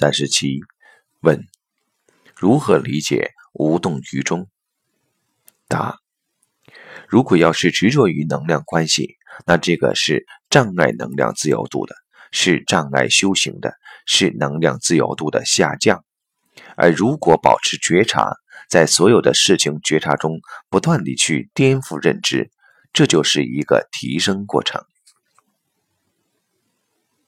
三十七问如何理解无动于衷？答如果要是执着于能量关系那这个是障碍能量自由度的是障碍修行的是能量自由度的下降。而如果保持觉察在所有的事情觉察中不断地去颠覆认知这就是一个提升过程。